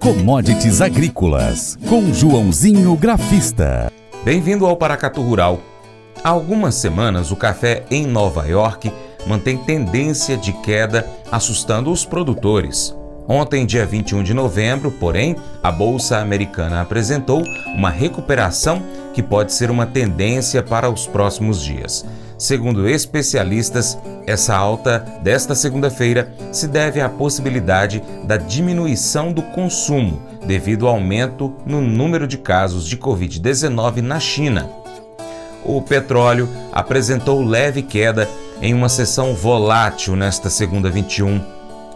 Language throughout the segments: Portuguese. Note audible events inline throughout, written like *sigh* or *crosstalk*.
Commodities Agrícolas, com Joãozinho Grafista. Bem-vindo ao Paracatu Rural. Há algumas semanas, o café em Nova York mantém tendência de queda, assustando os produtores. Ontem, dia 21 de novembro, porém, a Bolsa Americana apresentou uma recuperação que pode ser uma tendência para os próximos dias. Segundo especialistas, essa alta desta segunda-feira se deve à possibilidade da diminuição do consumo devido ao aumento no número de casos de Covid-19 na China. O petróleo apresentou leve queda em uma sessão volátil nesta segunda 21.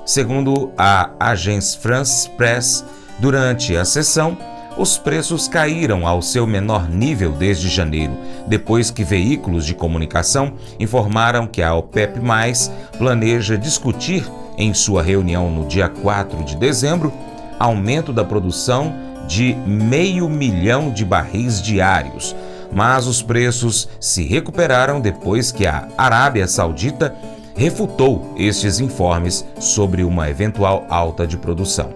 Segundo a Agence France Press, durante a sessão, os preços caíram ao seu menor nível desde janeiro, depois que veículos de comunicação informaram que a OPEP planeja discutir em sua reunião no dia 4 de dezembro aumento da produção de meio milhão de barris diários. Mas os preços se recuperaram depois que a Arábia Saudita refutou estes informes sobre uma eventual alta de produção.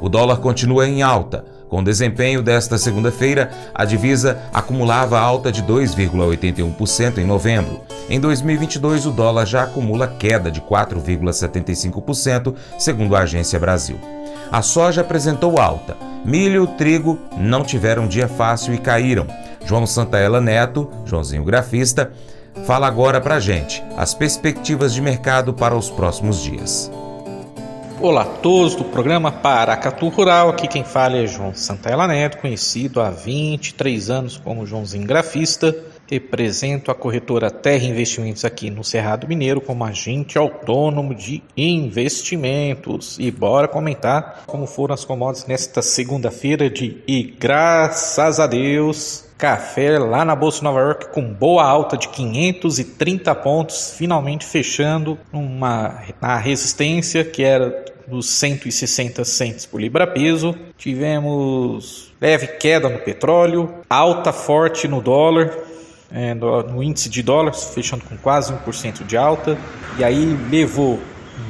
O dólar continua em alta, com o desempenho desta segunda-feira, a divisa acumulava alta de 2,81% em novembro. Em 2022, o dólar já acumula queda de 4,75%, segundo a Agência Brasil. A soja apresentou alta. Milho e trigo não tiveram dia fácil e caíram. João Santaella Neto, Joãozinho Grafista, fala agora pra gente as perspectivas de mercado para os próximos dias. Olá a todos do programa Paracatu Rural, aqui quem fala é João Santella Neto, conhecido há 23 anos como Joãozinho Grafista. Represento a corretora Terra Investimentos aqui no Cerrado Mineiro como agente autônomo de investimentos. E bora comentar como foram as commodities nesta segunda-feira de e graças a Deus café lá na Bolsa Nova York com boa alta de 530 pontos, finalmente fechando uma na resistência que era dos 160 centes por libra-peso. Tivemos leve queda no petróleo, alta forte no dólar, é, no, no, índice de dólares, fechando com quase 1% de alta. E aí levou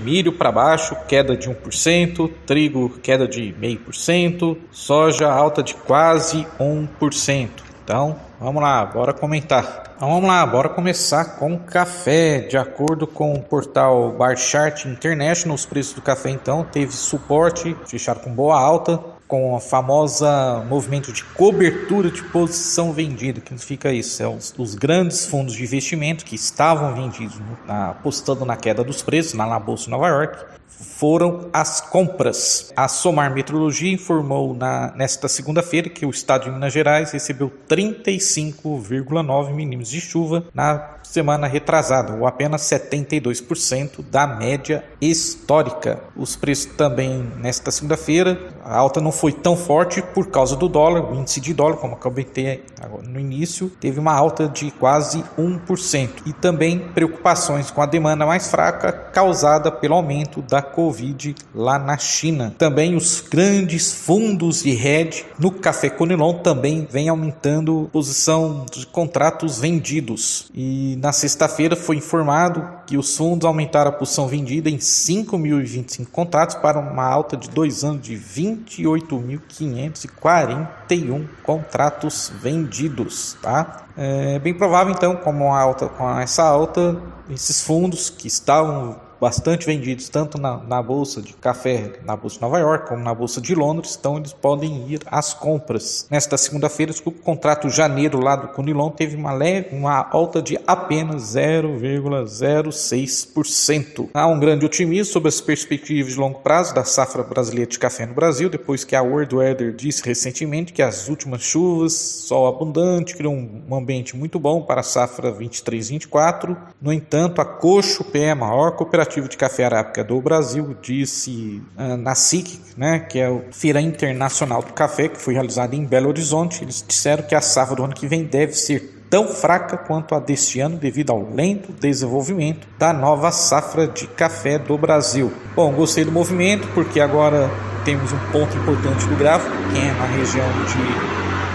milho para baixo, queda de 1%, trigo queda de 0,5%, soja alta de quase 1%. Então, vamos lá, bora comentar. Então vamos lá, bora começar com café. De acordo com o portal Bar Chart International, os preços do café então teve suporte, fecharam com boa alta, com a famosa movimento de cobertura de posição vendida. O que significa isso? É os, os, grandes fundos de investimento que estavam vendidos, na, apostando na queda dos preços na Bolsa de Nova York, foram as compras. A Somar Metrologia informou na, nesta segunda-feira que o estado de Minas Gerais recebeu 35,9 milímetros de chuva na semana retrasada, ou apenas 72% da média histórica. Os preços também nesta segunda-feira, a alta não foi tão forte por causa do dólar, o índice de dólar, como acabei de no início, teve uma alta de quase 1%. E também preocupações com a demanda mais fraca causada pelo aumento da Covid lá na China. Também os grandes fundos de hedge no café Conilon também vem aumentando posição de contratos vendidos. E na sexta-feira foi informado que os fundos aumentaram a posição vendida em 5.025 contratos para uma alta de dois anos de 28.541 contratos vendidos, tá? É bem provável então, como alta, com essa alta, esses fundos que estavam bastante vendidos tanto na, na, bolsa de café na bolsa de Nova York como na bolsa de Londres, então eles podem ir às compras. Nesta segunda-feira, o contrato janeiro lá do Conilon teve uma leve, uma alta de apenas 0,06%. Há um grande otimismo sobre as perspectivas de longo prazo da safra brasileira de café no Brasil, depois que a World Weather disse recentemente que as últimas chuvas, sol abundante, criou um ambiente muito bom para a safra 23-24. No entanto, a Coxo Pé, a maior cooperativa de Café Arábica do Brasil disse uh, na SIC, né, que é a Feira Internacional do Café, que foi realizada em Belo Horizonte, eles disseram que a safra do ano que vem deve ser tão fraca quanto a deste ano devido ao lento desenvolvimento da nova safra de café do Brasil. Bom, gostei do movimento porque agora temos um ponto importante do gráfico, que é na região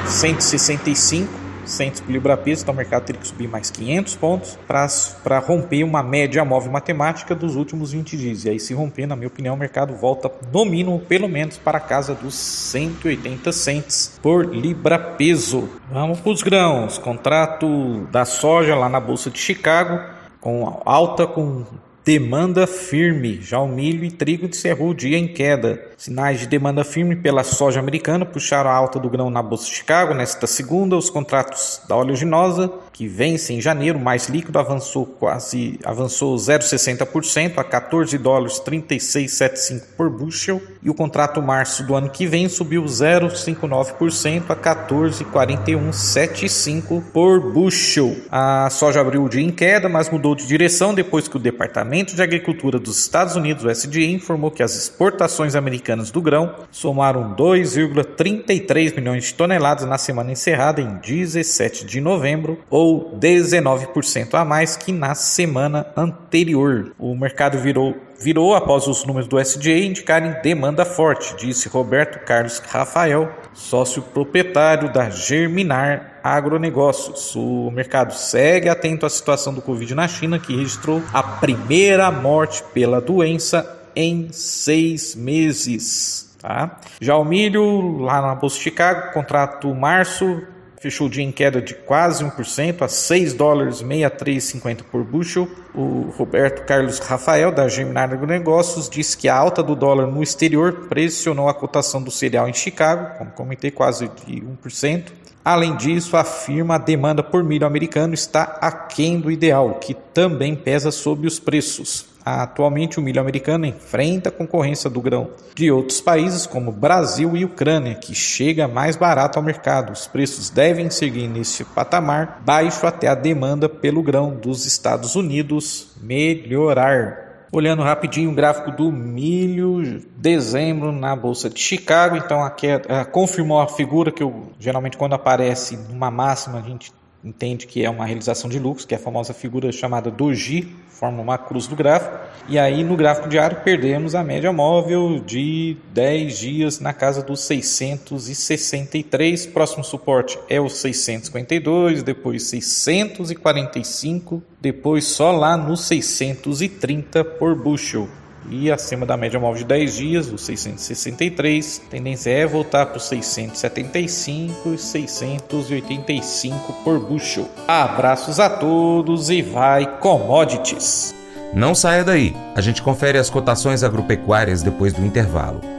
de 165 centes por libra peso, então o mercado teria que subir mais 500 pontos para romper uma média móvel matemática dos últimos 20 dias. E aí, se romper, na minha opinião, o mercado volta no mínimo, pelo menos, para a casa dos 180 centes por libra peso. Vamos para os grãos. Contrato da soja lá na Bolsa de Chicago, com alta com demanda firme. Já o milho e trigo encerrou o dia em queda. Sinais de demanda firme pela soja americana puxaram a alta do grão na Bolsa de Chicago. Nesta segunda, os contratos da oleaginosa, que vence em janeiro, mais líquido, avançou quase avançou 0,60% a 14 dólares 36,75 por bushel. E o contrato março do ano que vem subiu 0,59% a 14,4175 por bushel. A soja abriu o dia em queda, mas mudou de direção depois que o Departamento de Agricultura dos Estados Unidos, o USDA, informou que as exportações americanas do grão somaram 2,33 milhões de toneladas na semana encerrada em 17 de novembro, ou 19% a mais que na semana anterior. O mercado virou virou após os números do SDA indicarem demanda forte, disse Roberto Carlos Rafael, sócio proprietário da Germinar Agronegócios. O mercado segue atento à situação do Covid na China, que registrou a primeira morte pela doença em seis meses. Tá? Já o milho, lá na Bolsa de Chicago, contrato março fechou o dia em queda de quase 1% a 6 dólares 63,50 por bushel. O Roberto Carlos Rafael, da Gemini Negócios, disse que a alta do dólar no exterior pressionou a cotação do cereal em Chicago, como comentei, quase de 1%. Além disso, afirma a demanda por milho americano está aquém do ideal, que também pesa sobre os preços. Atualmente, o milho americano enfrenta a concorrência do grão de outros países, como Brasil e Ucrânia, que chega mais barato ao mercado. Os preços devem seguir nesse patamar baixo até a demanda pelo grão dos Estados Unidos melhorar. Olhando rapidinho o gráfico do milho, dezembro na bolsa de Chicago, então aqui é, é, confirmou a figura que eu, geralmente quando aparece numa máxima a gente entende que é uma realização de lucros, que é a famosa figura chamada doji, forma uma cruz do gráfico. E aí no gráfico diário perdemos a média móvel de 10 dias na casa dos 663. Próximo suporte é o 652, depois 645, depois só lá no 630 por bushel e acima da média móvel de 10 dias, os 663. A tendência é voltar para os 675 e 685 por bushel. Abraços a todos e vai commodities! Não saia daí, a gente confere as cotações agropecuárias depois do intervalo.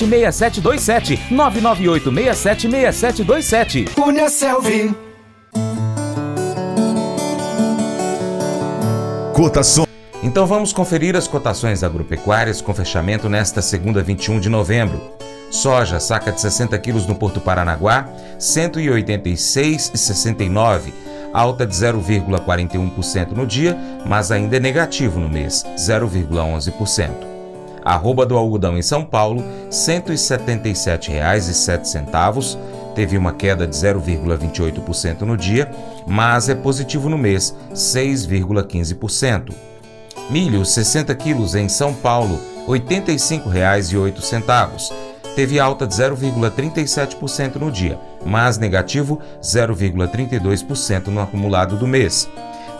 6727 998 676727. Cunha Selvi. Cotação. Então vamos conferir as cotações agropecuárias com fechamento nesta segunda 21 de novembro. Soja, saca de 60 quilos no Porto Paranaguá, 186,69, alta de 0,41% no dia, mas ainda é negativo no mês, 0,11%. Arroba do algodão em São Paulo, R$ 177,07. Teve uma queda de 0,28% no dia, mas é positivo no mês, 6,15%. Milho, 60 quilos em São Paulo, R$ 85,08. Teve alta de 0,37% no dia, mas negativo 0,32% no acumulado do mês.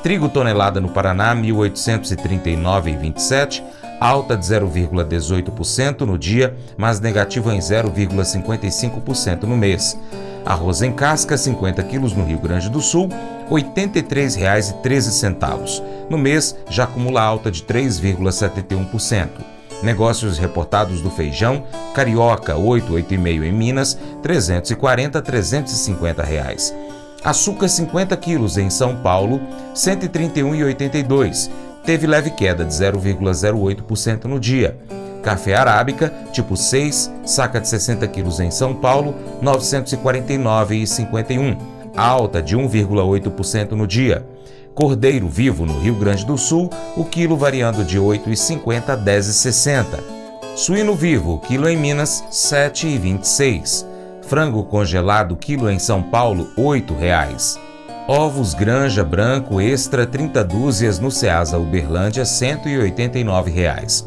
Trigo tonelada no Paraná, R$ 1.839,27 alta de 0,18% no dia, mas negativa em 0,55% no mês. Arroz em casca, 50 quilos no Rio Grande do Sul, R$ 83,13. No mês, já acumula alta de 3,71%. Negócios reportados do feijão, carioca 8, 8,5 em Minas, 340 350 reais. Açúcar 50 quilos em São Paulo, 131,82 teve leve queda de 0,08% no dia. Café arábica, tipo 6, saca de 60 quilos em São Paulo, 949,51. alta de 1,8% no dia. Cordeiro vivo no Rio Grande do Sul, o quilo variando de 8,50 a 10,60. Suíno vivo, quilo em Minas, 7,26. Frango congelado, quilo em São Paulo, R$ 8,00. Ovos Granja Branco Extra 30 dúzias no Ceasa Uberlândia, R$ 189,00.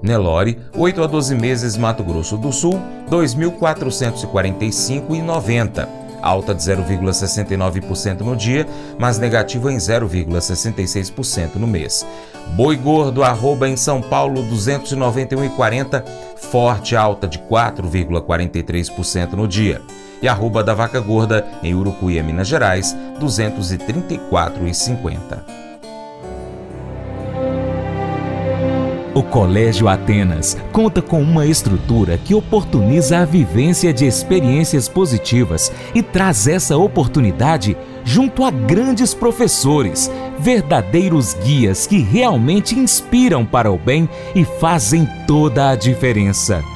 Nelore, 8 a 12 meses Mato Grosso do Sul, R$ 2.445,90. Alta de 0,69% no dia, mas negativa em 0,66% no mês. Boi gordo arroba em São Paulo 291,40, forte alta de 4,43% no dia e arroba da vaca gorda em Urucuia, Minas Gerais, 234,50. O Colégio Atenas conta com uma estrutura que oportuniza a vivência de experiências positivas e traz essa oportunidade junto a grandes professores, verdadeiros guias que realmente inspiram para o bem e fazem toda a diferença.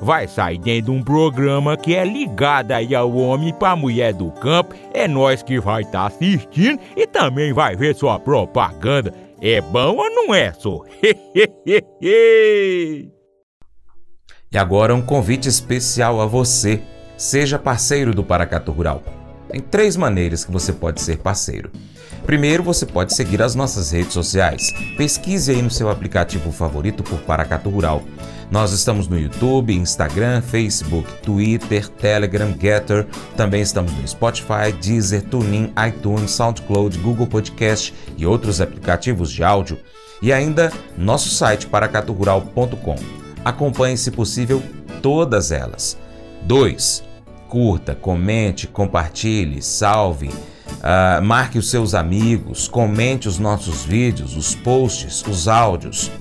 vai sair dentro de um programa que é ligado aí ao homem para mulher do campo. É nós que vai estar tá assistindo e também vai ver sua propaganda. É bom ou não é, só? *laughs* E agora um convite especial a você. Seja parceiro do Paracato Rural. Tem três maneiras que você pode ser parceiro. Primeiro, você pode seguir as nossas redes sociais. Pesquise aí no seu aplicativo favorito por Paracato Rural. Nós estamos no YouTube, Instagram, Facebook, Twitter, Telegram, Getter. Também estamos no Spotify, Deezer, TuneIn, iTunes, SoundCloud, Google Podcast e outros aplicativos de áudio. E ainda nosso site paracaturural.com acompanhe, se possível, todas elas. 2. Curta, comente, compartilhe, salve, uh, marque os seus amigos, comente os nossos vídeos, os posts, os áudios.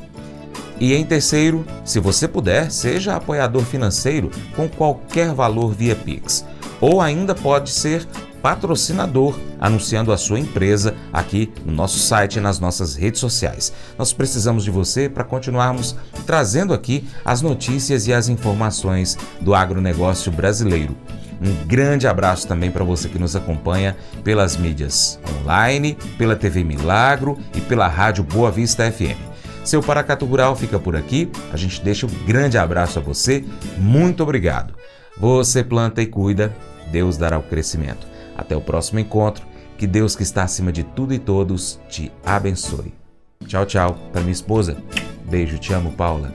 E em terceiro, se você puder, seja apoiador financeiro com qualquer valor via Pix. Ou ainda pode ser patrocinador, anunciando a sua empresa aqui no nosso site e nas nossas redes sociais. Nós precisamos de você para continuarmos trazendo aqui as notícias e as informações do agronegócio brasileiro. Um grande abraço também para você que nos acompanha pelas mídias online, pela TV Milagro e pela Rádio Boa Vista FM. Seu Paracato Rural fica por aqui. A gente deixa um grande abraço a você. Muito obrigado. Você planta e cuida, Deus dará o crescimento. Até o próximo encontro. Que Deus que está acima de tudo e todos te abençoe. Tchau, tchau. Para minha esposa. Beijo, te amo, Paula.